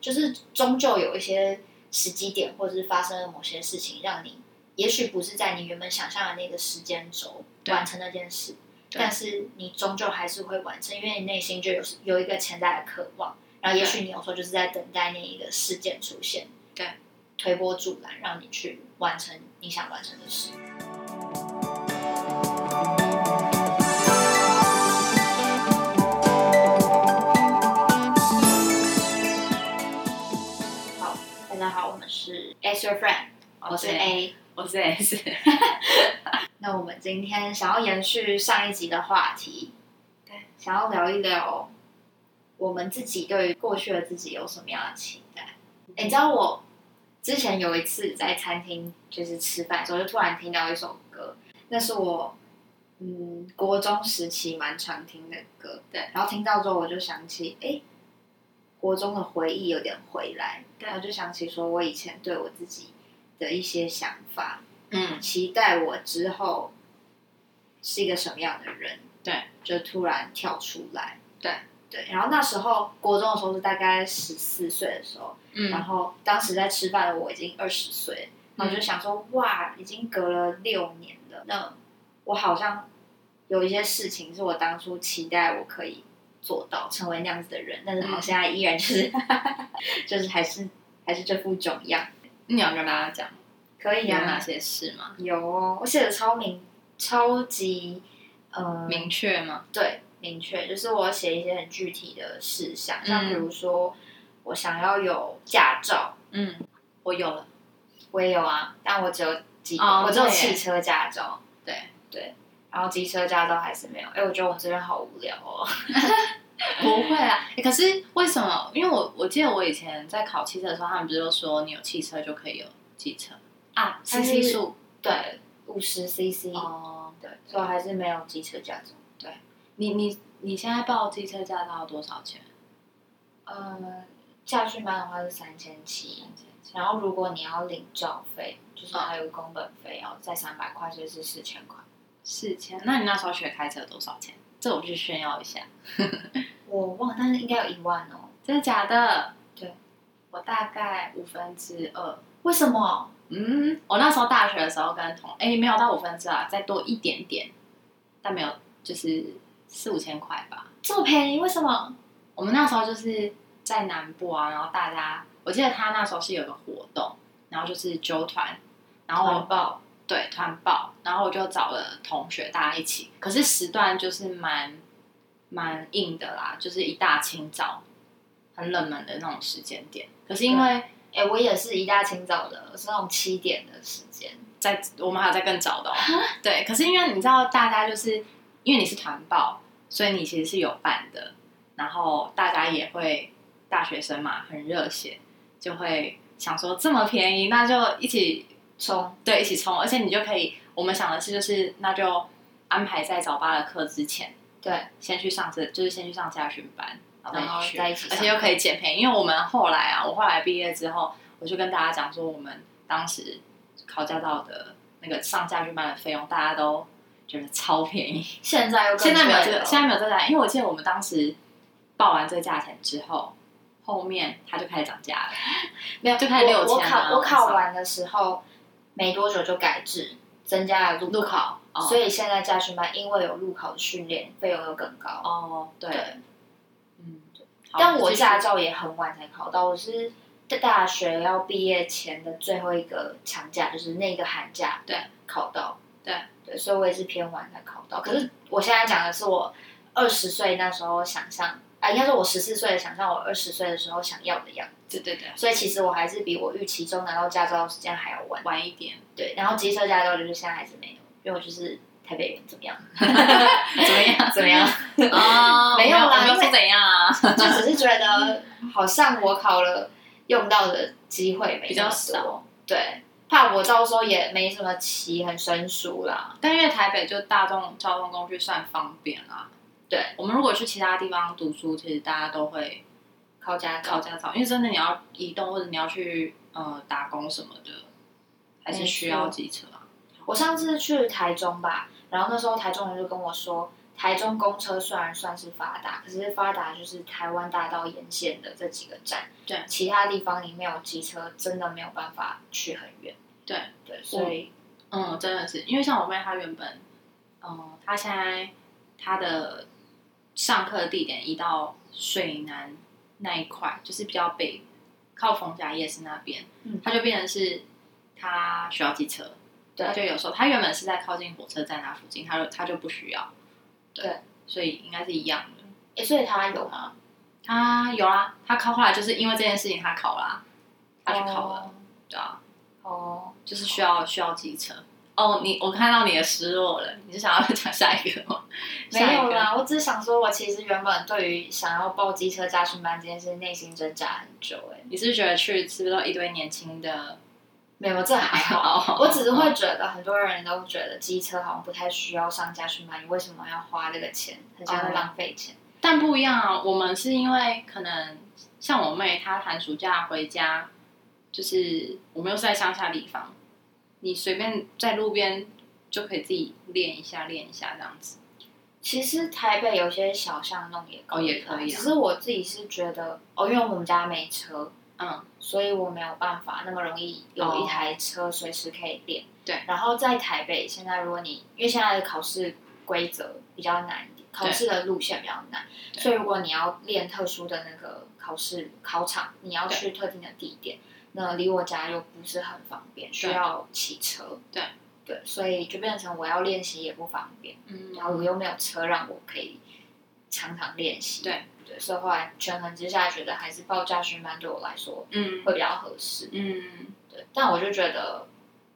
就是终究有一些时机点，或者是发生了某些事情，让你也许不是在你原本想象的那个时间轴完成那件事，但是你终究还是会完成，因为你内心就有有一个潜在的渴望，然后也许你有时候就是在等待那一个事件出现，对，推波助澜，让你去完成你想完成的事。好，我们是 As Your Friend，我是 A。我是 S，那我们今天想要延续上一集的话题，对，想要聊一聊我们自己对于过去的自己有什么样的期待。哎，你知道我之前有一次在餐厅就是吃饭的时候，就突然听到一首歌，那是我嗯国中时期蛮常听的歌，对，然后听到之后我就想起，哎，国中的回忆有点回来，对。我就想起说我以前对我自己的一些想法，嗯，期待我之后是一个什么样的人，对，就突然跳出来，对。对。然后那时候国中的时候是大概十四岁的时候，嗯。然嗯，后当时在吃饭的我已经二十岁，然后就想说，哇，已经隔了六年了，那我好像有一些事情是我当初期待我可以做到，成为那样子的人，但是好像现在依然就是，就是还是还是这副囧样。你要跟大家讲可以啊，哪些事吗？有哦，我写的超明，超级呃明确吗？对明确，就是我写一些很具体的事项，像嗯比如说我想要有驾照，嗯，我有了，我也有啊，但我只有几，哦我只有对。耶汽车驾照，对对，然后机车驾照还是没有。哎，我觉得我们这边好无聊哦。不会啊、欸可是为什么？因为我我记得我以前在考汽车的时候，他们不是都说你有汽车就可以有机车啊？CC 数对，五十 CC，、哦，对，所以还是没有机车驾照。对你你你现在报机车驾照要多少钱？呃，驾训班的话是三千七，然后如果你要领照费，就是还有工本费要再三百块，所以是四千块。四千。那你那时候学开车多少钱？这我去炫耀一下。我忘了，但是应该有一万哦。真的假的？对，我大概五分之二。为什么？嗯，我那时候大学的时候跟同哎没有到五分之二啊，再多一点点，但没有就是四五千块吧。这么便宜？为什么？我们那时候就是在南部啊，然后大家，我记得他那时候是有个活动，然后就是揪团，然后我报对团报，然后我就找了同学大家一起，可是时段就是蛮蛮硬的啦，就是一大清早，很冷门的那种时间点。可是因为哎、我也是一大清早的，是那种七点的时间。在我们还有在更早的、哦，对。可是因为你知道，大家就是因为你是团报，所以你其实是有伴的，然后大家也会大学生嘛，很热血，就会想说这么便宜，那就一起冲，对一起冲，而且你就可以，我们想的是就是那就安排在早八的课之前，对，先去上这，就是先去上家训班，然然后在一起而且又可以减便宜。因为我们后来啊，我后来毕业之后，我就跟大家讲说，我们当时考驾照的那个上家训班的费用，大家都觉得超便宜。现在又现在没有这个，现在没有这个，因为我记得我们当时报完这个价钱之后，后面它就开始涨价了。没有，就开始我6000我考啊我考完的时候没多久就改制，增加了路路考，哦、所以现在驾训班因为有路考的训练，费用又更高。哦，对，对，嗯，好但我继续驾照也很晚才考到，我是在大学要毕业前的最后一个长假，就是那个寒假对考到。对对，所以我也是偏晚才考到。可是我现在讲的是我二十岁那时候想象，啊，应该说我十四岁的想象，我二十岁的时候想要的样子。对对对，所以其实我还是比我预期中拿到驾照的时间还要晚。晚一点，对，然后机车驾照就是现在还是没有，因为我就是台北人，怎么样？怎么样？怎么样？哦没有啦我没有因为说怎样啊，就只是觉得好像我考了用到的机会没比较少多，对，怕我到时候也没什么骑很生疏啦。但因为台北就大众交通工具算方便啦。对，我们如果去其他地方读书，其实大家都会考驾照考驾照，因为真的你要移动或者你要去呃打工什么的，还是需要机车啊。我上次去台中吧，然后那时候台中人就跟我说，台中公车虽然算是发达，可是发达就是台湾大道沿线的这几个站，对其他地方你没有机车，真的没有办法去很远。对对，所以嗯，真的是，因为像我妹她原本，嗯，她现在她的上课地点移到水南那一块，就是比较北，靠逢甲夜市那边，嗯它就变成是他需要机车，对她就有时候他原本是在靠近火车站那附近，他就他就不需要，对，所以应该是一样的。诶，所以他有吗？他有啊，他考后来就是因为这件事情他考啦、他去考了，对啊，哦。就是需要需要机车。哦，你我看到你的失落了，你是想要 讲下一个吗？没有啦，我只是想说，我其实原本对于想要报机车驾训班这件事，内心挣扎很久、哎，你是觉得去吃不是都一堆年轻的？没有，这还好。哦我只是会觉得很多人都觉得机车好像不太需要上驾训班，你为什么要花这个钱？很像在浪费钱。但不一样啊，我们是因为可能像我妹，她寒暑假回家，就是我们又是在乡下地方，你随便在路边就可以自己练一下，练一下这样子。其实台北有些小巷弄也可哦以、也可以啊只是我自己是觉得，哦，因为我们家没车，嗯，所以我没有办法那么容易有一台车随时可以练。对然后在台北，现在如果你因为现在的考试规则比较难一点，考试的路线比较难，所以如果你要练特殊的那个考试考场，你要去特定的地点，那离我家又不是很方便，需要骑车。对对，所以就变成我要练习也不方便，嗯然后我又没有车让我可以常常练习。对对，所以后来权衡之下，觉得还是报驾训班对我来说嗯会比较合适。嗯，对，但我就觉得，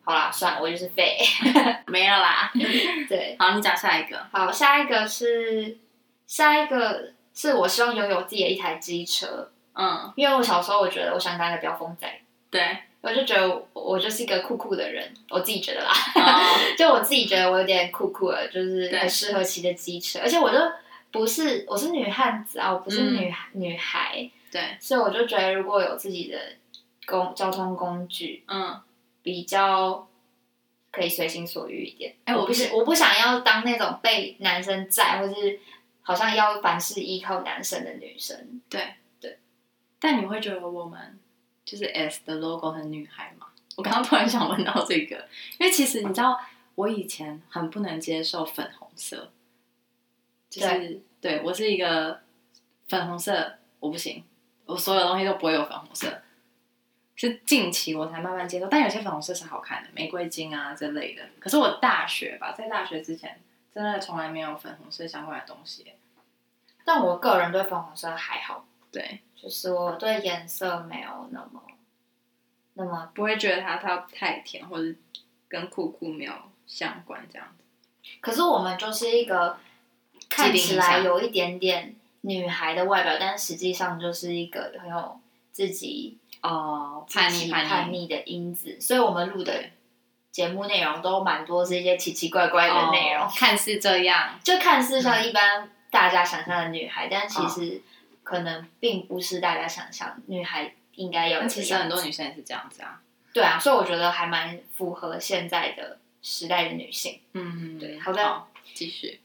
好啦，算了，我就是废。没了啦。对，好，你讲下一个。好，下一个是下一个是我希望拥有自己的一台机车，嗯，因为我小时候我觉得我想当一个飙风仔，对。我就觉得我我就是一个酷酷的人，我自己觉得啦，哦。就我自己觉得我有点酷酷的，就是很适合骑的机车，而且我就不是我是女汉子啊，我不是嗯。女、女孩，对，所以我就觉得如果有自己的公交通工具，嗯，比较可以随心所欲一点。哎我我不是我不想要当那种被男生载，或是好像要凡事依靠男生的女生。对。对。但你会觉得我们就是 S 的 logo 很女孩嘛？我刚刚突然想问到这个，因为其实你知道，我以前很不能接受粉红色，就是对我是一个粉红色我不行，我所有东西都不会有粉红色。是近期我才慢慢接受，但有些粉红色是好看的，玫瑰金啊这类的。可是我大学吧，在大学之前，真的从来没有粉红色相关的东西。但我个人对粉红色还好，对，就是我对颜色没有那么那么。不会觉得它它太甜，或者跟酷酷没有相关这样子。可是我们就是一个看起来有一点点女孩的外表，但实际上就是一个很有自己哦，叛逆叛逆的因子，所以我们录的节目内容都蛮多是一些奇奇怪怪的内容，哦看似这样，就看似像一般大家想象的女孩，但哦其实可能并不是大家想象女孩应该有的样子。但其实很多女生也是这样子啊。对啊，所以我觉得还蛮符合现在的时代的女性。嗯，对好的继续。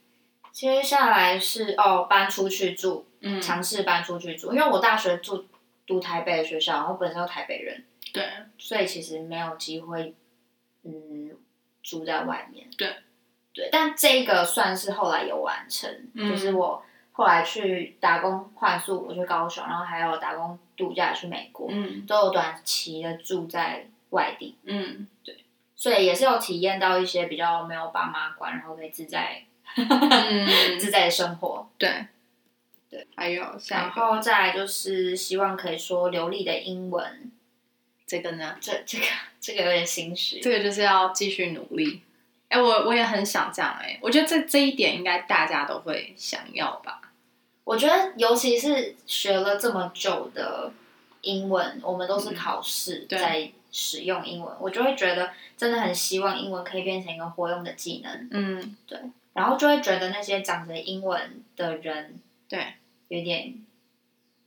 接下来是哦，搬出去住，嗯，尝试搬出去住，因为我大学住读台北的学校，然后本身就台北人，对所以其实没有机会，嗯，住在外面。对，对，但这个算是后来有完成，嗯就是我后来去打工换宿，我去高雄，然后还有打工度假去美国，嗯。都有短期的住在外地，嗯，对。所以也是有体验到一些比较没有爸妈管，然后可以自在、嗯。自在的生活。对。对，还有然后再来就是希望可以说流利的英文，这个呢，这这个 这个有点心虚。这个就是要继续努力。哎、我我也很想这样哎、我觉得这这一点应该大家都会想要吧。我觉得，尤其是学了这么久的英文，我们都是考试在使用英文，我就会觉得真的很希望英文可以变成一个活用的技能，嗯，对然后就会觉得那些讲着英文的人对，有点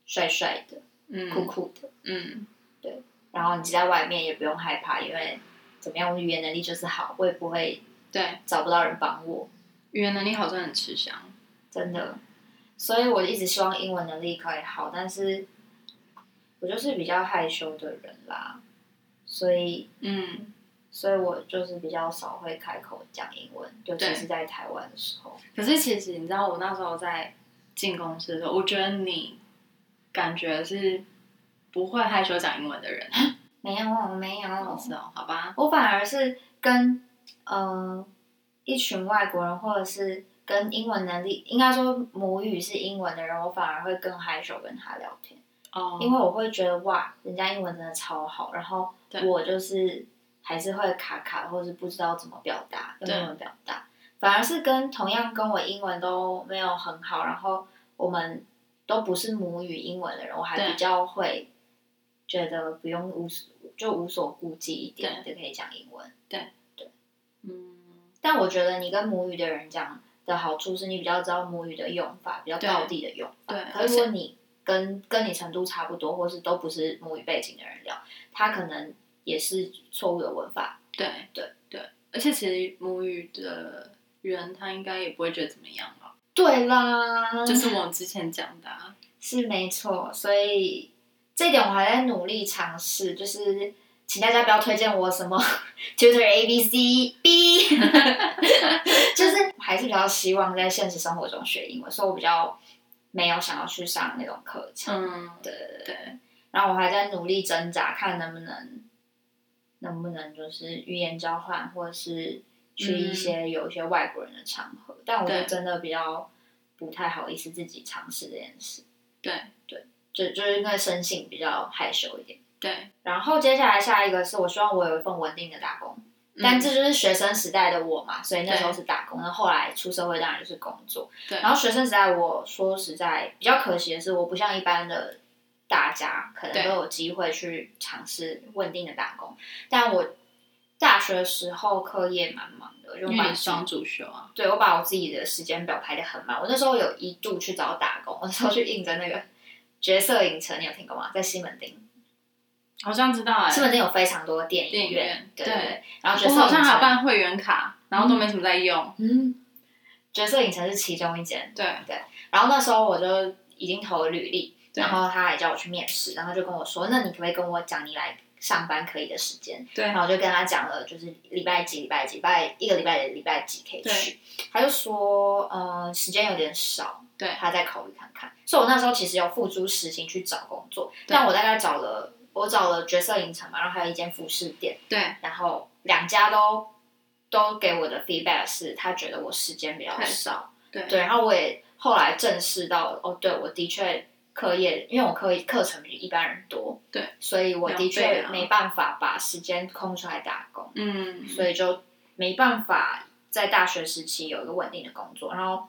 帅帅的、嗯，酷酷的，嗯，对然后你在外面也不用害怕，因为怎么样，我语言能力就是好，我也不会对，找不到人帮我。语言能力好真的很吃香。真的。所以我一直希望英文能力可以好，但是我就是比较害羞的人啦，所以嗯，所以我就是比较少会开口讲英文，尤其是在台湾的时候。可是其实你知道，我那时候在进公司的时候，我觉得你感觉是不会害羞讲英文的人。没有，没有，是哦，好吧，我反而是跟呃一群外国人，或者是跟英文能力应该说母语是英文的人，我反而会更害羞跟他聊天，哦，因为我会觉得哇，人家英文真的超好，然后对。我就是还是会卡卡，或者是不知道怎么表达，用对英文表达，反而是跟同样跟我英文都没有很好，然后我们都不是母语英文的人，我还比较会觉得不用无所就无所顾忌一点，就可以讲英文。对。对。嗯，但我觉得你跟母语的人讲的好处是你比较知道母语的用法，比较对道地的用法。对可是如果你跟跟你程度差不多，或是都不是母语背景的人聊，他可能也是错误的文法。对对对，而且其实母语的人他应该也不会觉得怎么样吧，对啦，就是我之前讲的、啊，是没错，所以这点我还在努力尝试，就是请大家不要推荐我什么 tutor A B C B，就是还是比较希望在现实生活中学英文，所以我比较没有想要去上那种课程。嗯，对对对，然后我还在努力挣扎，看能不能能不能就是语言交换，或者是去一些有一些外国人的场合，但我就对真的比较不太好意思自己尝试这件事。对就就是因为生性比较害羞一点。对，然后接下来下一个是我希望我有一份稳定的打工，但这就是学生时代的我嘛，所以那时候是打工。那后来出社会当然就是工作。对然后学生时代我说实在比较可惜的是，我不像一般的大家可能都有机会去尝试稳定的打工，但我大学的时候课业蛮忙的，就因把双主修啊，对我把我自己的时间表排的很满。我那时候有一度去找打工，我那时候去应征那个角色影城，你有听过吗？在西门町。好像知道哎、是不是有非常多电电影院对。然后角我好像色影城，还有办会员卡，然后都没什么在用。嗯，角色影城是其中一间。对对然后那时候我就已经投了履历，然后他还叫我去面试，然后就跟我说，那你可不可以跟我讲你来上班可以的时间？对然后我就跟他讲了，就是礼拜几、礼拜几、礼拜一个礼拜的礼拜几可以去。他就说，呃，时间有点少，对他再考虑看看。所以我那时候其实有付诸实行去找工作，但我大概找了，我找了角色影城嘛，然后还有一间服饰店。对。然后两家都都给我的 feedback 是，他觉得我时间比较少，对。对，然后我也后来正视到，哦，对我的确课业，因为我课课程比一般人多，对，所以我的确没办法把时间空出来打工，嗯，所以就没办法在大学时期有一个稳定的工作，然后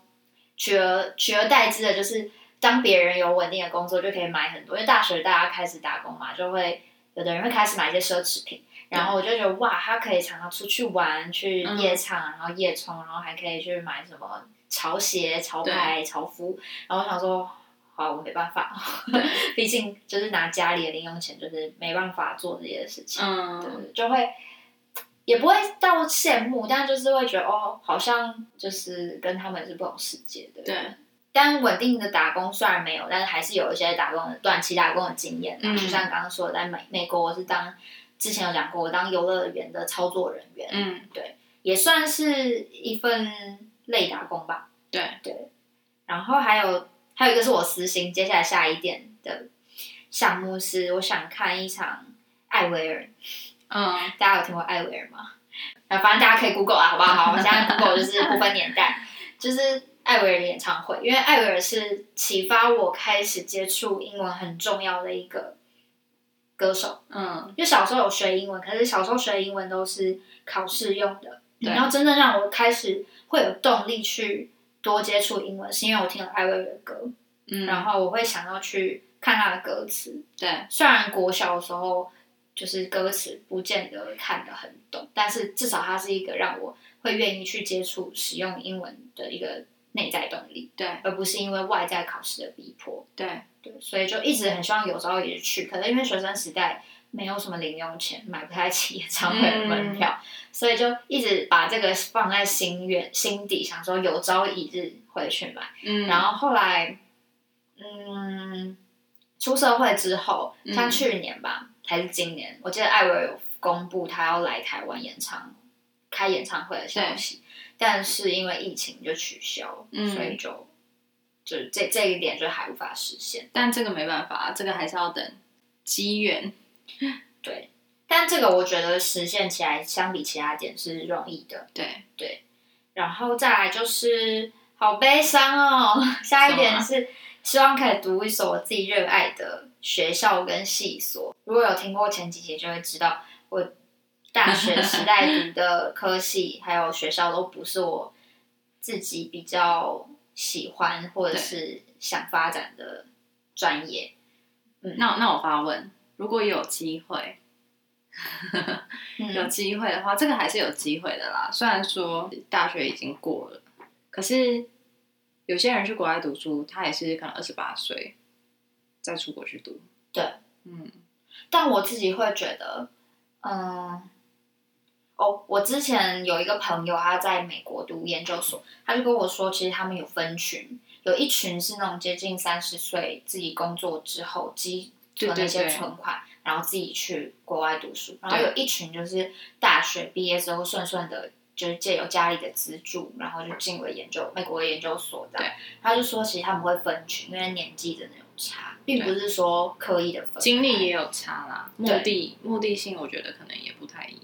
取而取而代之的就是，当别人有稳定的工作，就可以买很多，因为大学大家开始打工嘛，就会有的人会开始买一些奢侈品。然后我就觉得哇，他可以常常出去玩，去嗯夜场，然后夜冲，然后还可以去买什么潮鞋、潮牌、潮服。然后我想说，好，我没办法，毕竟就是拿家里的零用钱，就是没办法做这些事情。嗯，对，就会也不会到羡慕，但就是会觉得哦，好像就是跟他们是不同世界的。对。但稳定的打工虽然没有，但是还是有一些打工的短期打工的经验、啊。嗯就像刚刚说的，在美美国，我是当之前有讲过，我当游乐园的操作人员，嗯，对也算是一份类打工吧。对对。然后还有还有一个是我私心，接下来下一点的项目是我想看一场艾薇儿。嗯，大家有听过艾薇儿吗？啊，反正大家可以 Google 啊，好不好？好，我们现在 Google 就是不分年代，就是艾薇儿的演唱会，因为艾薇儿是启发我开始接触英文很重要的一个歌手。嗯，因为小时候有学英文，可是小时候学英文都是考试用的，对。然后真正让我开始会有动力去多接触英文，是因为我听了艾薇儿的歌，嗯，然后我会想要去看她的歌词，对。虽然国小的时候就是歌词不见得看得很懂，但是至少它是一个让我会愿意去接触使用英文的一个内在动力，对而不是因为外在考试的逼迫。对对，所以就一直很希望有朝一日去，可能因为学生时代没有什么零用钱，买不太起演唱会的门票，所以就一直把这个放在心愿心底，想说有朝一日会去买。嗯，然后后来，嗯，出社会之后，嗯像去年吧，还是今年，我记得艾薇有公布他要来台湾演唱开演唱会的消息，但是因为疫情就取消，嗯所以就就这这一点就还无法实现。但这个没办法，这个还是要等机缘。对，但这个我觉得实现起来相比其他点是容易的。对对，然后再来就是好悲伤哦，下一点是希望可以读一所我自己热爱的学校跟系所。如果有听过前几节，就会知道我大学时代读的科系还有学校都不是我自己比较喜欢或者是想发展的专业。那那我发问，如果有机会，有嗯，机会的话，这个还是有机会的啦。虽然说大学已经过了，可是有些人去国外读书，他也是可能二十八岁再出国去读。对，嗯但我自己会觉得，嗯，哦，我之前有一个朋友，他在美国读研究所，他就跟我说，其实他们有分群，有一群是那种接近三十岁自己工作之后积存了一些对对对存款，然后自己去国外读书，然后有一群就是大学毕业之后顺顺的。就是借由家里的资助，然后就进了研究美国的研究所的对。他就说，其实他们会分群，因为年纪真的有差，并不是说刻意的分。经历也有差啦，目的目的性我觉得可能也不太一样。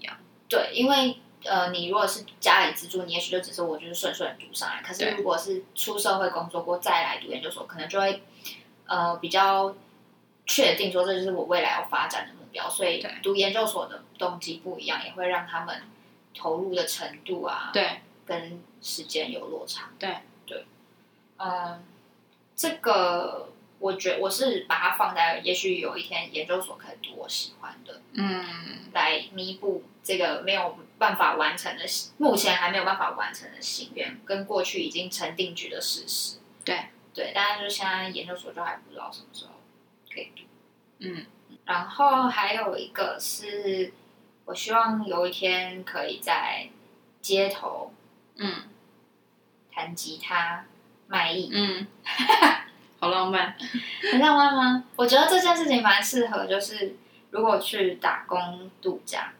对，因为呃，你如果是家里资助，你也许就只是我就是顺顺地读上来。可是如果是出社会工作过再来读研究所，可能就会呃比较确定说这就是我未来要发展的目标。所以对读研究所的动机不一样，也会让他们投入的程度啊，对跟时间有落差。对对，嗯，这个我觉我是把它放在，也许有一天研究所可以读我喜欢的。嗯，来弥补这个没有办法完成的，目前还没有办法完成的心愿，跟过去已经成定局的事实。对对，但是就现在研究所就还不知道什么时候可以读。嗯然后还有一个是，我希望有一天可以在街头嗯弹吉他卖艺，嗯，好浪漫。很浪漫吗？我觉得这件事情蛮适合，就是如果去打工度假，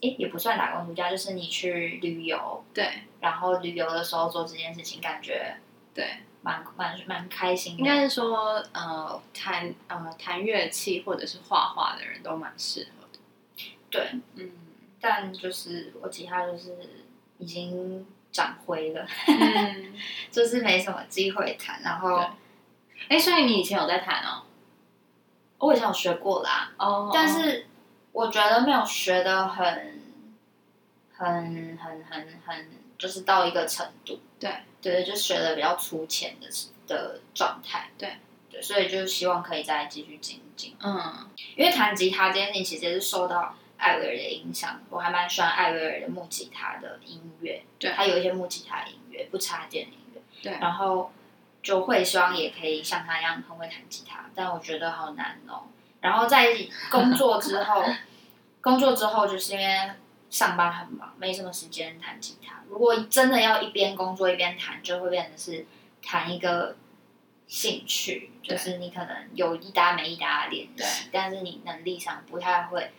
诶，也不算打工度假，就是你去旅游，对然后旅游的时候做这件事情，感觉对，蛮蛮蛮开心的。应该是说呃弹呃弹乐器或者是画画的人都蛮适合的。对，嗯 但就是我吉他就是已经长灰了，嗯，就是没什么机会弹。然后对哎，所以你以前有在弹哦？我以前有学过啦，哦但是我觉得没有学的很很很很很，就是到一个程度。对对，就学的比较粗浅的的状态。对对，所以就希望可以再继续精进。嗯因为弹吉他这件事情其实也是受到艾薇儿的影响，我还蛮喜欢艾薇儿的木吉他的音乐，对他有一些木吉他音乐，不插电的音乐，对然后就会希望也可以像他一样很会弹吉他，但我觉得好难哦。然后在工作之后，工作之后就是因为上班很忙，没什么时间弹吉他。如果真的要一边工作一边弹，就会变成是弹一个兴趣，就是你可能有一搭没一搭的练对习，但是你能力上不太会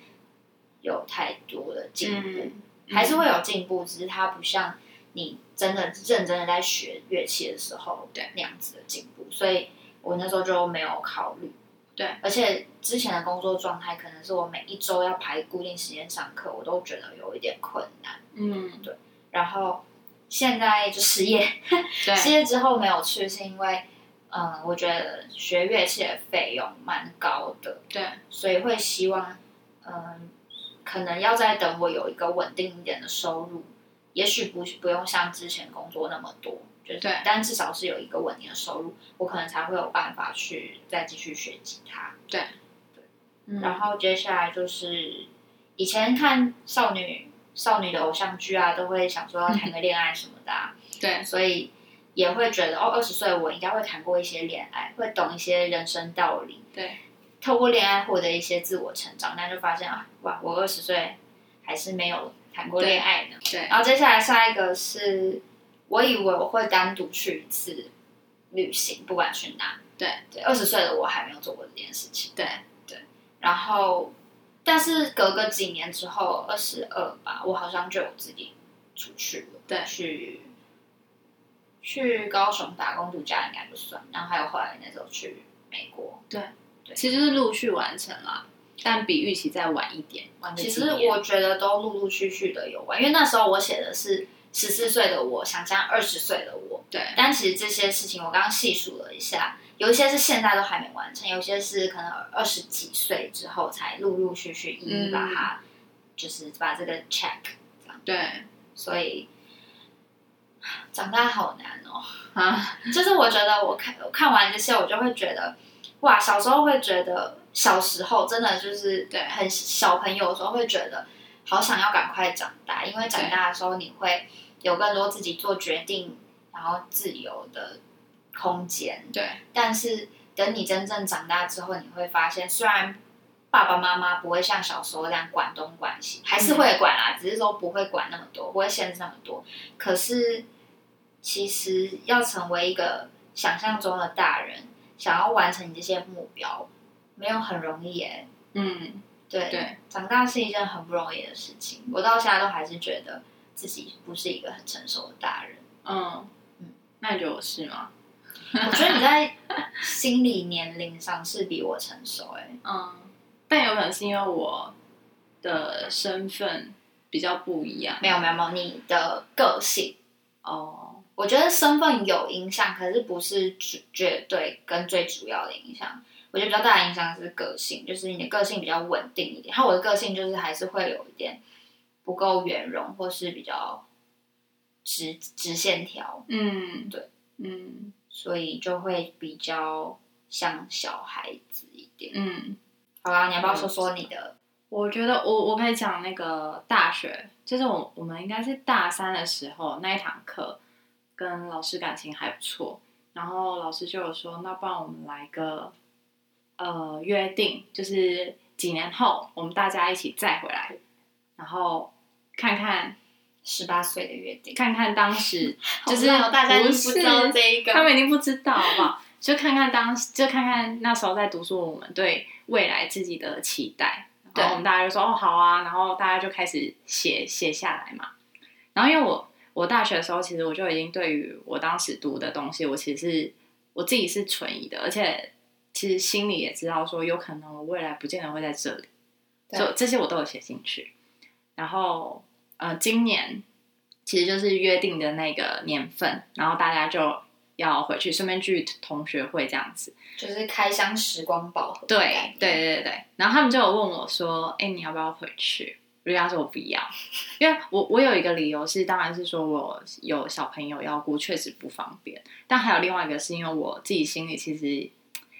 有太多的进步，嗯，还是会有进步，只是它不像你真的认真的在学乐器的时候对那样子的进步，所以我那时候就没有考虑。对，而且之前的工作状态可能是我每一周要排固定时间上课，我都觉得有一点困难。嗯对然后现在就失业，失业之后没有去，是因为嗯，我觉得学乐器的费用蛮高的，对所以会希望嗯，可能要再等我有一个稳定一点的收入，也许不不用像之前工作那么多，就是对但至少是有一个稳定的收入，我可能才会有办法去再继续学吉他。嗯然后接下来就是以前看少女少女的偶像剧啊，都会想说要谈个恋爱什么的、啊，对所以也会觉得哦，二十岁我应该会谈过一些恋爱，会懂一些人生道理，对透过恋爱获得一些自我成长。但就发现啊，哇，我二十岁还是没有谈过恋爱呢。对然后接下来下一个是我以为我会单独去一次旅行，不管去哪。对对，二十岁的我还没有做过这件事情。对对，然后，但是隔个几年之后，二十二吧，我好像就有自己出去了。对去去高雄打工度假应该不算，然后还有后来那时候去美国。对。对其实是陆续完成啦，但比预期再晚一点，晚其实我觉得都陆陆续续的有关，因为那时候我写的是十四岁的我想象二十岁的我，对但其实这些事情我刚刚细数了一下，有一些是现在都还没完成，有些是可能二十几岁之后才陆陆续续一一把它，就是把这个 check 这样，对所以长大好难哦。啊，就是我觉得我看我看完这些，我就会觉得，哇，小时候会觉得，小时候真的就是对很小朋友的时候会觉得，好想要赶快长大，因为长大的时候你会有更多自己做决定，然后自由的空间。对但是等你真正长大之后，你会发现，虽然爸爸妈妈不会像小时候那样管东管西，还是会管啦，只是说不会管那么多，不会限制那么多。可是其实要成为一个想象中的大人，想要完成你这些目标，没有很容易耶。嗯，对，对，长大是一件很不容易的事情。我到现在都还是觉得自己不是一个很成熟的大人。嗯嗯，那你觉得我是吗？我觉得你在 心理年龄上是比我成熟哎。嗯，但有可能是因为我的身份比较不一样。没有没有没有，你的个性，哦，我觉得身份有影响，可是不是绝绝对跟最主要的影响。我觉得比较大的影响是个性，就是你的个性比较稳定一点。然后我的个性就是还是会有一点不够圆融，或是比较直直线条，嗯，对，嗯所以就会比较像小孩子一点。嗯，好啦，你要不要说说你的？我觉得我我可以讲那个大学，就是我我们应该是大三的时候那一堂课，跟老师感情还不错，然后老师就有说，那不然我们来个呃约定，就是几年后我们大家一起再回来，然后看看十八岁的约定，看看当时 就是大家不不知道这一个他们一定不知道，好不好？就看看当时，就看看那时候在读书，我们对未来自己的期待。对然后我们大家就说哦好啊，然后大家就开始写写下来嘛。然后因为我我大学的时候，其实我就已经对于我当时读的东西，我其实是我自己是存疑的，而且其实心里也知道说，有可能我未来不见得会在这里，对所以这些我都有写进去。然后呃，今年其实就是约定的那个年份，然后大家就要回去，顺便去同学会这样子。就是开箱时光宝盒的对。对对对对，然后他们就有问我说：“哎、你要不要回去？”我就跟他说我不要，因为我我有一个理由是，当然是说我有小朋友要顾，确实不方便。但还有另外一个是因为我自己心里其实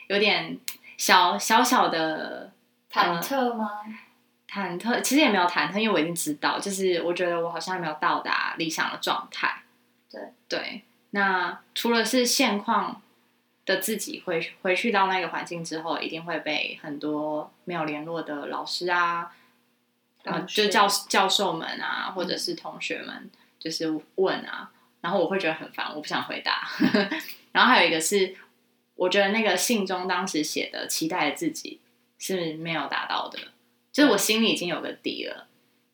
有点小小小的忐忑吗？忐忑，其实也没有忐忑，因为我已经知道，就是我觉得我好像还没有到达理想的状态。对对，那除了是现况的自己回回去到那个环境之后，一定会被很多没有联络的老师啊，呃，同学就教教授们啊，或者是同学们，就是问啊，然后我会觉得很烦，我不想回答。然后还有一个是，我觉得那个信中当时写的期待的自己是没有达到的，就是我心里已经有个底了。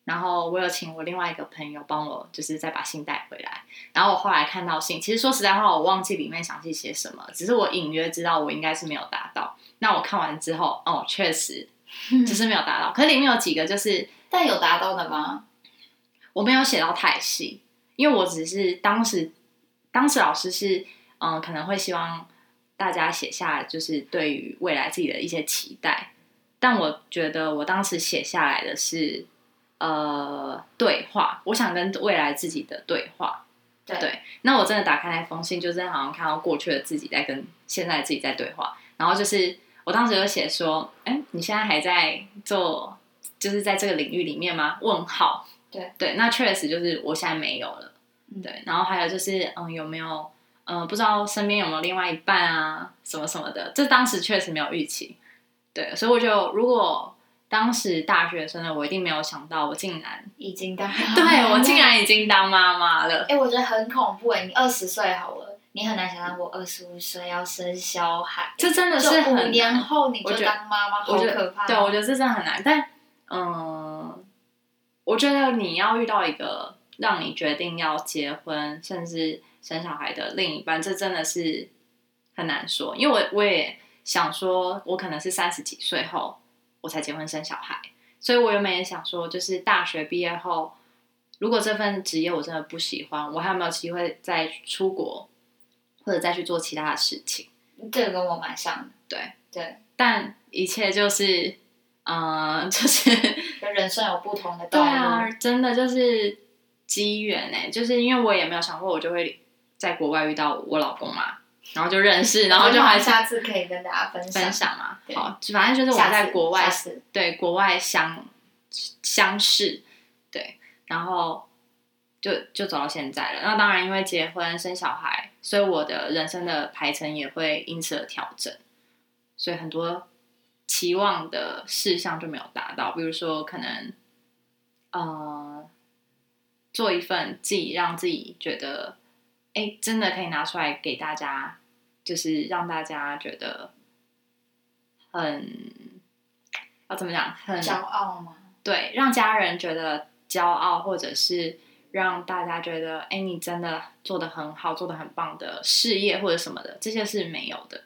然后我有请我另外一个朋友帮我，就是再把信带回来。然后我后来看到信，其实说实在话，我忘记里面详细写什么，只是我隐约知道我应该是没有达到。那我看完之后，哦，确实 就是没有达到。可是里面有几个就是但有达到的吗？我没有写到太细，因为我只是当时当时老师是嗯、可能会希望大家写下就是对于未来自己的一些期待，但我觉得我当时写下来的是呃对话，我想跟未来自己的对话。对对，那我真的打开那封信，就真的好像看到过去的自己在跟现在的自己在对话。然后就是我当时有写说，哎，你现在还在做，就是在这个领域里面吗？问号。对对，那确实就是我现在没有了。嗯对，然后还有就是，嗯，有没有，嗯，不知道身边有没有另外一半啊，什么什么的，这当时确实没有预期。对，所以我就如果当时大学生的我一定没有想到，我竟然已经当对我竟然已经当妈妈了。哎、我觉得很恐怖哎！你二十岁好了，你很难想象我二十五岁要生小孩，这真的是很年后你就当妈妈，好可怕。对，我觉得这真的很难。但嗯，我觉得你要遇到一个让你决定要结婚甚至生小孩的另一半，这真的是很难说。因为我我也想说，我可能是三十几岁后我才结婚生小孩，所以我原本也想说，就是大学毕业后，如果这份职业我真的不喜欢，我还有没有机会再出国，或者再去做其他的事情？这个跟我蛮像的，对对，但一切就是，嗯、就是就人生有不同的对道路。啊，真的就是机缘哎，就是因为我也没有想过我就会在国外遇到我老公嘛，然后就认识，然后就还下次可以跟大家分享分享嘛。对好，反正就是我在国外对国外相相识，对，然后就就走到现在了。那当然，因为结婚生小孩，所以我的人生的排程也会因此而调整，所以很多期望的事项就没有达到，比如说可能呃做一份自己让自己觉得哎真的可以拿出来给大家，就是让大家觉得很要怎么讲很骄傲吗？对，让家人觉得骄傲，或者是让大家觉得，哎，你真的做的很好，做的很棒的事业或者什么的，这些是没有的。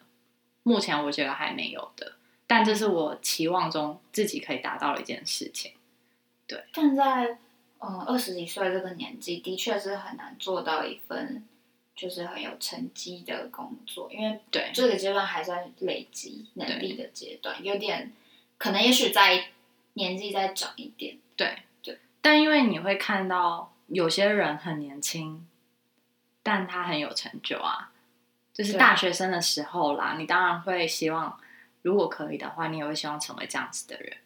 目前我觉得还没有的，但这是我期望中自己可以达到的一件事情。对但在嗯二十几岁这个年纪，的确是很难做到一份就是很有成绩的工作，因为对，这个阶段还在累积能力的阶段，有点可能也许在年纪再长一点，对对，但因为你会看到有些人很年轻，但他很有成就啊，就是大学生的时候啦，你当然会希望，如果可以的话，你也会希望成为这样子的人。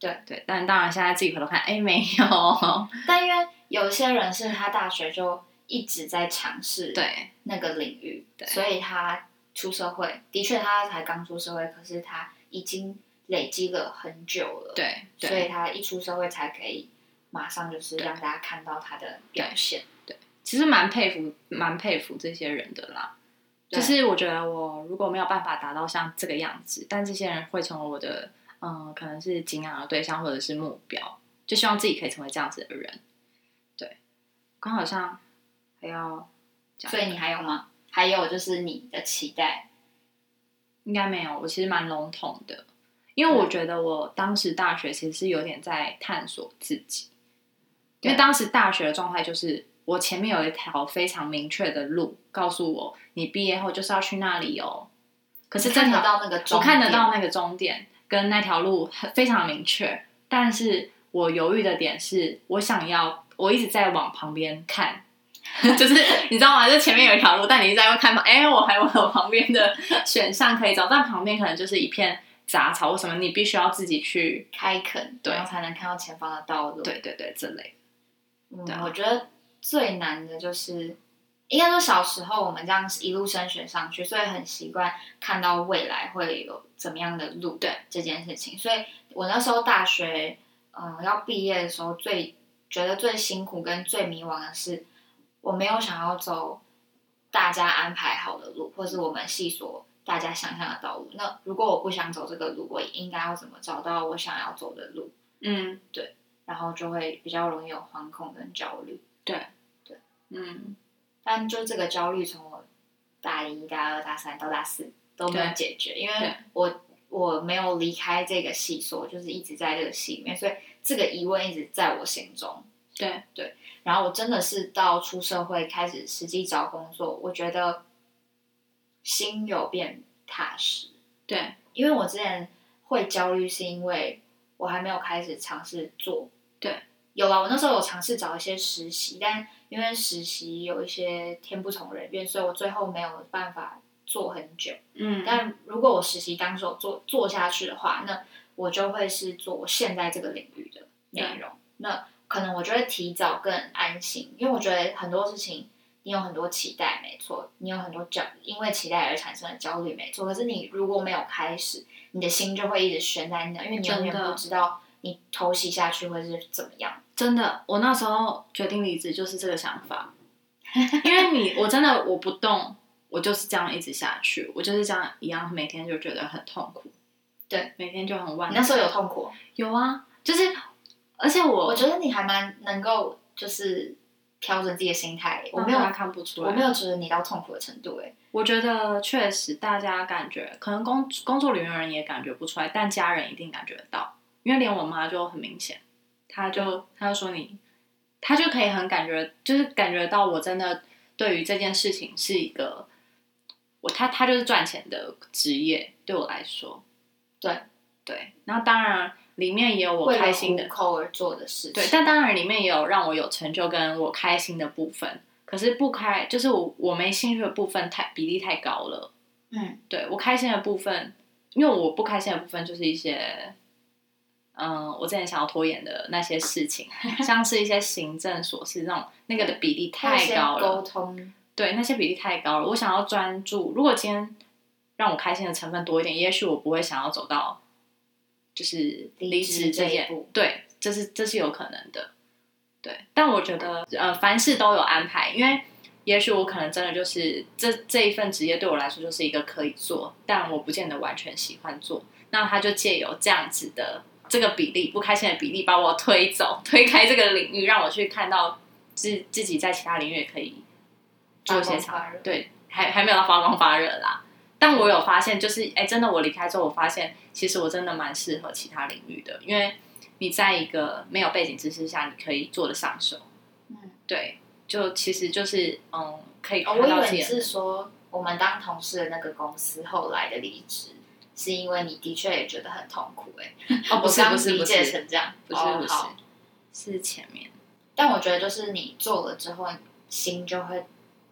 对对，但当然现在自己回头看，哎，没有，但因为有些人是他大学就一直在尝试对。那个领域，对。所以他出社会，的确他才刚出社会，可是他已经累积了很久了，，对所以，他一出社会才可以马上就是让大家看到他的表现。对其实蛮佩服，蛮佩服这些人的啦。对。就是我觉得我如果没有办法达到像这个样子，但这些人会成为我的，嗯，可能是敬仰的对象或者是目标，就希望自己可以成为这样子的人。对，刚好像还要讲，所以你还有吗？还有就是你的期待，应该没有，我其实蛮笼统的，因为我觉得我当时大学其实是有点在探索自己，因为当时大学的状态就是我前面有一条非常明确的路，告诉我你毕业后就是要去那里哦。可是这看得条到那个终我看得到那个终点跟那条路很非常明确，但是我犹豫的点是我想要，我一直在往旁边看。就是你知道吗？就前面有一条路，但你一直在看旁，哎、我还有旁边的选项可以找，但旁边可能就是一片杂草或什么，你必须要自己去，开垦，对然后才能看到前方的道路。对对对，这类。嗯我觉得最难的就是，应该说小时候我们这样一路升学上去，所以很习惯看到未来会有怎么样的路，对这件事情。所以我那时候大学，嗯、要毕业的时候，最觉得最辛苦跟最迷惘的是，我没有想要走大家安排好的路，或是我们系所大家想象的道路。那如果我不想走这个路，我应该要怎么找到我想要走的路？嗯，对然后就会比较容易有惶恐跟焦虑。对，对嗯，但就这个焦虑，从我大一、大二、大三到大四都没有解决，因为我我没有离开这个系所，就是一直在这个系里面，所以这个疑问一直在我心中。对，然后我真的是到出社会开始实际找工作，我觉得心有变踏实，对，因为我之前会焦虑，是因为我还没有开始尝试做。对，有啊，我那时候有尝试找一些实习，但因为实习有一些天不从人愿，所以我最后没有办法做很久。嗯，但如果我实习当时有做做下去的话，那我就会是做我现在这个领域的内容。那可能我就会提早更安心，因为我觉得很多事情你有很多期待，没错，你有很多焦，因为期待而产生的焦虑，没错。可是你如果没有开始，你的心就会一直悬在那，因为你永远不知道你偷袭下去会是怎么样。真的，我那时候决定离职就是这个想法，因为你我真的我不动，我就是这样一直下去，我就是这样一样，每天就觉得很痛苦。对，每天就很万。你那时候有痛苦？有啊，就是，而且我我觉得你还蛮能够就是调整自己的心态。我没有看不出来，我没有觉得你到痛苦的程度。哎，我觉得确实大家感觉可能工工作里面的人也感觉不出来，但家人一定感觉得到，因为连我妈就很明显。她就她就说你，她就可以很感觉，就是感觉到我真的对于这件事情是一个，我他他就是赚钱的职业，对我来说，对对，然后当然里面也有我开心的口而做的事情，对，但当然里面也有让我有成就跟我开心的部分，可是不开就是我我没兴趣的部分太比例太高了，嗯，对我开心的部分，因为我不开心的部分就是一些。嗯，我之前想要拖延的那些事情，像是一些行政琐事那种，那个的比例太高了。沟通，对，那些比例太高了。我想要专注，如果今天让我开心的成分多一点，也许我不会想要走到就是离职这一步。对，这是这是有可能的。对，但我觉得呃，凡事都有安排，因为也许我可能真的就是这这一份职业对我来说就是一个可以做，但我不见得完全喜欢做。那他就借由这样子的。这个比例不开心的比例把我推走，推开这个领域，让我去看到自自己在其他领域也可以做一些发热。对，还还没有到发光发热啦。但我有发现，就是哎，真的我离开之后，我发现其实我真的蛮适合其他领域的，因为你在一个没有背景知识下，你可以做得上手。嗯，对，就其实就是嗯，可以。哦我以为你是说我们当同事的那个公司后来的离职。是因为你的确也觉得很痛苦哎，哦不是不是不是成这样，不是不是，是前面。但我觉得就是你做了之后，心就会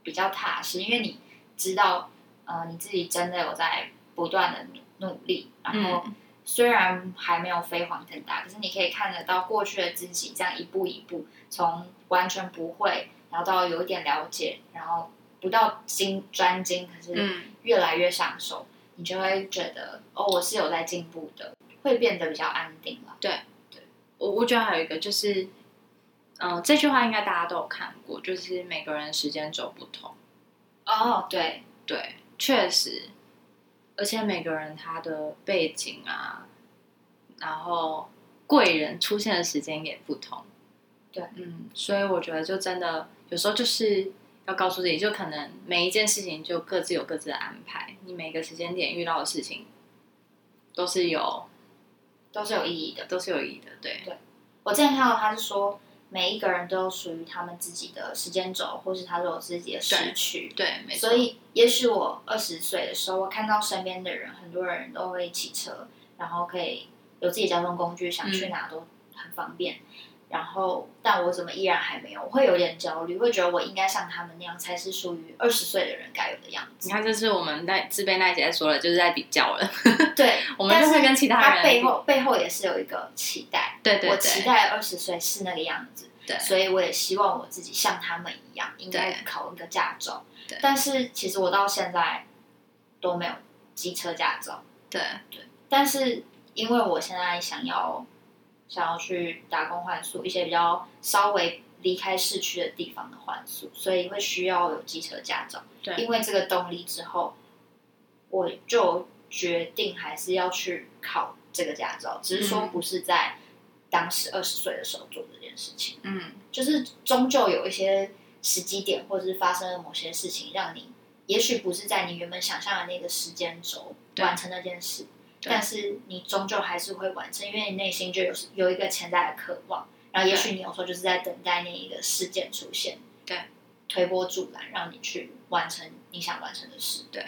比较踏实，因为你知道，呃，你自己真的有在不断的努力，然后虽然还没有飞黄腾达，可是你可以看得到过去的自己这样一步一步从完全不会，然后到有一点了解，然后不到精专精，可是越来越上手。你就会觉得哦，我是有在进步的，会变得比较安定了。对，对我我觉得还有一个就是，嗯，这句话应该大家都有看过，就是每个人时间轴不同。哦，对对，确实，而且每个人他的背景啊，然后贵人出现的时间也不同。对，嗯，所以我觉得就真的有时候就是。要告诉自己，就可能每一件事情就各自有各自的安排。你每个时间点遇到的事情，都是有，都是有意义的，都是有意义的。对，对我之前看到他是说，每一个人都有属于他们自己的时间轴，或是他都有自己的时区。对，没错。所以，也许我二十岁的时候，我看到身边的人，很多人都会骑车，然后可以有自己交通工具，想去哪都很方便。然后，但我怎么依然还没有？我会有点焦虑，会觉得我应该像他们那样，才是属于二十岁的人该有的样子。你看，这是我们在自卑那节说了，就是在比较了。对，我们就会跟其他人。他背后背后也是有一个期待。对对。我期待二十岁是那个样子。对。所以我也希望我自己像他们一样，应该考一个驾照。对。但是其实我到现在都没有机车驾照。对对。但是因为我现在想要。想要去打工换宿，一些比较稍微离开市区的地方的换宿，所以会需要有机车驾照。对，因为这个动力之后，我就决定还是要去考这个驾照，只是说不是在当时二十岁的时候做这件事情。嗯，就是终究有一些时机点，或者是发生了某些事情，让你也许不是在你原本想象的那个时间轴完成那件事。但是你终究还是会完成，因为你内心就有有一个潜在的渴望，然后也许你有时候就是在等待那一个事件出现，对，推波助澜，让你去完成你想完成的事，对。